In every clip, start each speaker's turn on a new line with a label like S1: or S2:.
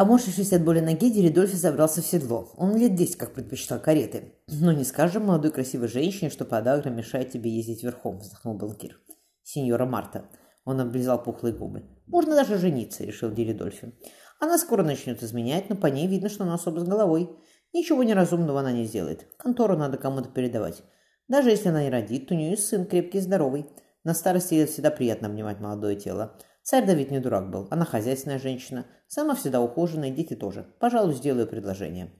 S1: Поморщившись от боли ноги, Деридольфи забрался в седло. Он лет десять как предпочитал кареты. «Но не скажем молодой красивой женщине, что подагра мешает тебе ездить верхом», — вздохнул банкир. «Сеньора Марта». Он облизал пухлые губы. «Можно даже жениться», — решил Деридольфи. «Она скоро начнет изменять, но по ней видно, что она особо с головой. Ничего неразумного она не сделает. Контору надо кому-то передавать. Даже если она не родит, то у нее сын крепкий и здоровый. На старости лет всегда приятно обнимать молодое тело. Царь Давид не дурак был, она хозяйственная женщина. Сама всегда ухоженная, дети тоже. Пожалуй, сделаю предложение.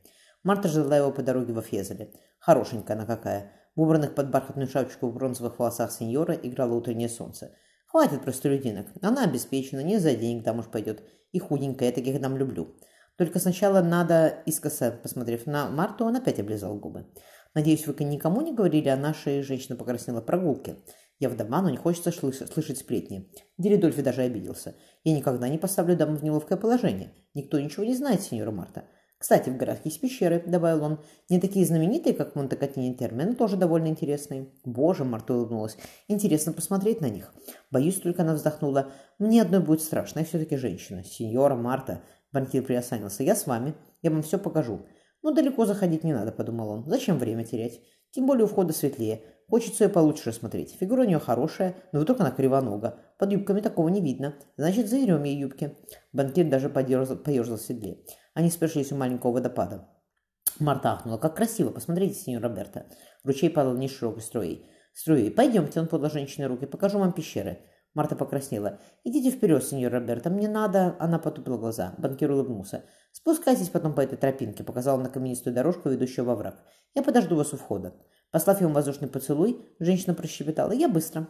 S1: Марта ждала его по дороге во Фьезеле. Хорошенькая она какая. В убранных под бархатную шапочку в бронзовых волосах сеньора играло утреннее солнце. Хватит простолюдинок. Она обеспечена, не за денег замуж пойдет. И худенькая, я таких дам люблю. Только сначала надо, искоса посмотрев на Марту, он опять облизал губы. Надеюсь, вы никому не говорили о нашей, женщина покраснела, прогулке. Я вдова, но не хочется слышать, сплетни. Деридольфи даже обиделся. Я никогда не поставлю даму в неловкое положение. Никто ничего не знает, сеньора Марта. Кстати, в горах есть пещеры, добавил он. Не такие знаменитые, как Монтекатини Терме, но тоже довольно интересные. Боже, Марта улыбнулась. Интересно посмотреть на них. Боюсь, только она вздохнула. Мне одной будет страшно, я все-таки женщина. Сеньора Марта. Банкир приосанился. Я с вами. Я вам все покажу. Но далеко заходить не надо, подумал он. Зачем время терять? Тем более у входа светлее. Хочется ее получше рассмотреть. Фигура у нее хорошая, но вдруг она кривонога. Под юбками такого не видно. Значит, заерем ей юбки. Банкир даже поерзал, поерзал в седле. Они спешились у маленького водопада. Марта ахнула. «Как красиво! Посмотрите, сеньор Роберто!» Ручей падал вниз широкой струей. «Струей! Пойдемте!» Он подал женщине руки. «Покажу вам пещеры!» Марта покраснела. «Идите вперед, сеньор Роберто, мне надо...» Она потупила глаза. Банкир улыбнулся. «Спускайтесь потом по этой тропинке», — показал на каменистую дорожку, ведущую во враг. «Я подожду вас у входа». Послав ему воздушный поцелуй, женщина прощебетала. «Я быстро».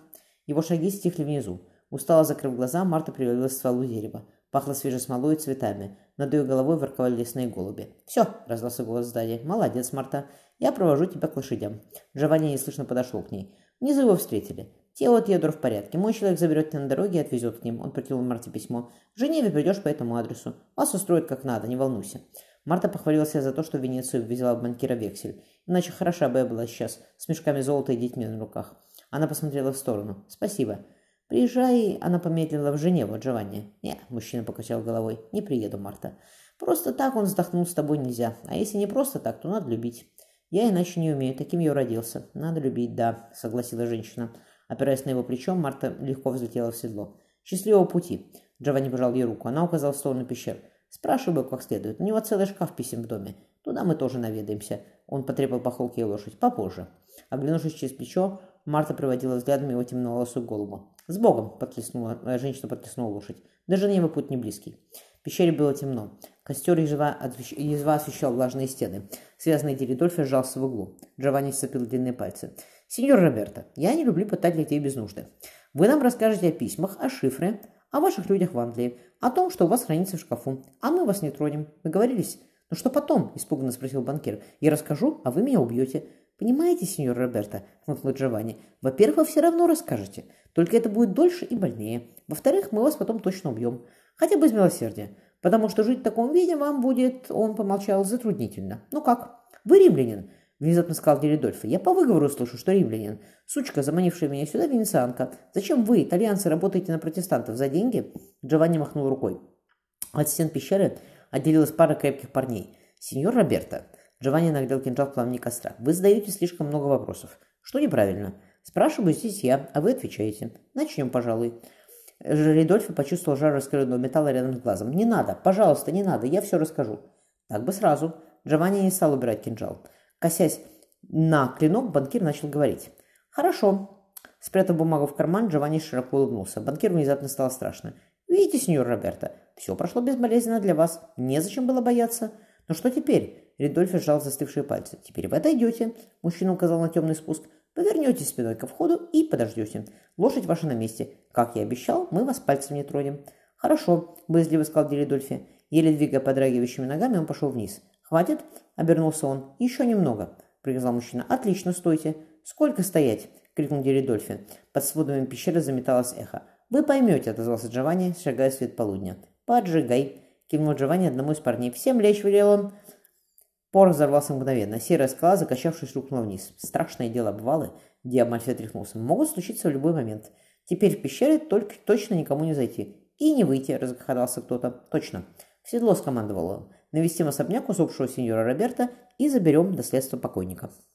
S1: Его шаги стихли внизу. Устало закрыв глаза, Марта привалилась к стволу дерева. Пахло свежей смолой и цветами. Над ее головой ворковали лесные голуби. «Все!» — раздался голос сзади. «Молодец, Марта. Я провожу тебя к лошадям». Джованни неслышно подошел к ней. Внизу его встретили. Тело Теодор в порядке. Мой человек заберет тебя на дороге и отвезет к ним. Он протянул Марте письмо. В Женеве придешь по этому адресу. Вас устроят как надо, не волнуйся. Марта похвалила себя за то, что в Венецию взяла банкира вексель. Иначе хороша бы я была сейчас, с мешками золота и детьми на руках. Она посмотрела в сторону. «Спасибо». «Приезжай», — она помедлила в Женеву, Джованни. «Не», — мужчина покачал головой, — «не приеду, Марта. Просто так он вздохнул с тобой нельзя. А если не просто так, то надо любить». «Я иначе не умею, таким я родился. Надо любить, да», — согласила женщина. Опираясь на его плечо, Марта легко взлетела в седло. «Счастливого пути!» Джованни пожал ей руку. Она указала в сторону пещер. «Спрашивай как следует. У него целый шкаф писем в доме. Туда мы тоже наведаемся». Он потребовал по холке лошадь. «Попозже». Оглянувшись через плечо, Марта проводила взглядом его темноволосую голову. «С Богом!» – подтлеснула, э, женщина подтлеснула лошадь. Даже Женевы путь не близкий. В пещере было темно. Костер едва, едва освещал влажные стены. Связанный Деридольфи сжался в углу. Джованни сцепил длинные пальцы. «Сеньор Роберто, я не люблю пытать людей без нужды. Вы нам расскажете о письмах, о шифре, о ваших людях в Англии, о том, что у вас хранится в шкафу, а мы вас не тронем. Договорились?» «Ну что потом?» – испуганно спросил банкир. «Я расскажу, а вы меня убьете». «Понимаете, сеньор Роберто?» – хмыкнул Джованни. «Во-первых, вы все равно расскажете. Только это будет дольше и больнее. Во-вторых, мы вас потом точно убьем. Хотя бы из милосердия. Потому что жить в таком виде вам будет, он помолчал, затруднительно. Ну как? Вы римлянин. Внезапно сказал Деридольфо. Я по выговору слышу, что римлянин. Сучка, заманившая меня сюда, венецианка. Зачем вы, итальянцы, работаете на протестантов за деньги? Джованни махнул рукой. От стен пещеры отделилась пара крепких парней. Сеньор Роберто. Джованни нагрел кинжал в пламени костра. Вы задаете слишком много вопросов. Что неправильно? Спрашиваю здесь я, а вы отвечаете. Начнем, пожалуй. Ридольфи почувствовал жар раскаленного металла рядом с глазом. «Не надо, пожалуйста, не надо, я все расскажу». «Так бы сразу». Джованни не стал убирать кинжал. Косясь на клинок, банкир начал говорить. «Хорошо». Спрятав бумагу в карман, Джованни широко улыбнулся. Банкиру внезапно стало страшно. «Видите, сеньор Роберто, все прошло безболезненно для вас. Незачем было бояться. Но что теперь?» Ридольфи сжал застывшие пальцы. «Теперь вы отойдете», — мужчина указал на темный спуск. «Повернете спиной ко входу и подождете. Лошадь ваша на месте. Как я обещал, мы вас пальцем не тронем». «Хорошо», — боязливо сказал Деридольфи. Еле двигая подрагивающими ногами, он пошел вниз. «Хватит?» — обернулся он. «Еще немного», — приказал мужчина. «Отлично, стойте». «Сколько стоять?» — крикнул Деридольфи. Под сводами пещеры заметалось эхо. «Вы поймете», — отозвался Джованни, шагая свет полудня. «Поджигай», — кивнул Джованни одному из парней. «Всем лечь», — велел он. Порох взорвался мгновенно. Серая скала, закачавшись, рухнула вниз. Страшное дело обвалы. Диамальфи отряхнулся. Могут случиться в любой момент. Теперь в пещере только точно никому не зайти. И не выйти, разгохотался кто-то. Точно. «В седло», — скомандовал он. «Навестим особняк усопшего сеньора Роберта и заберем наследство покойника».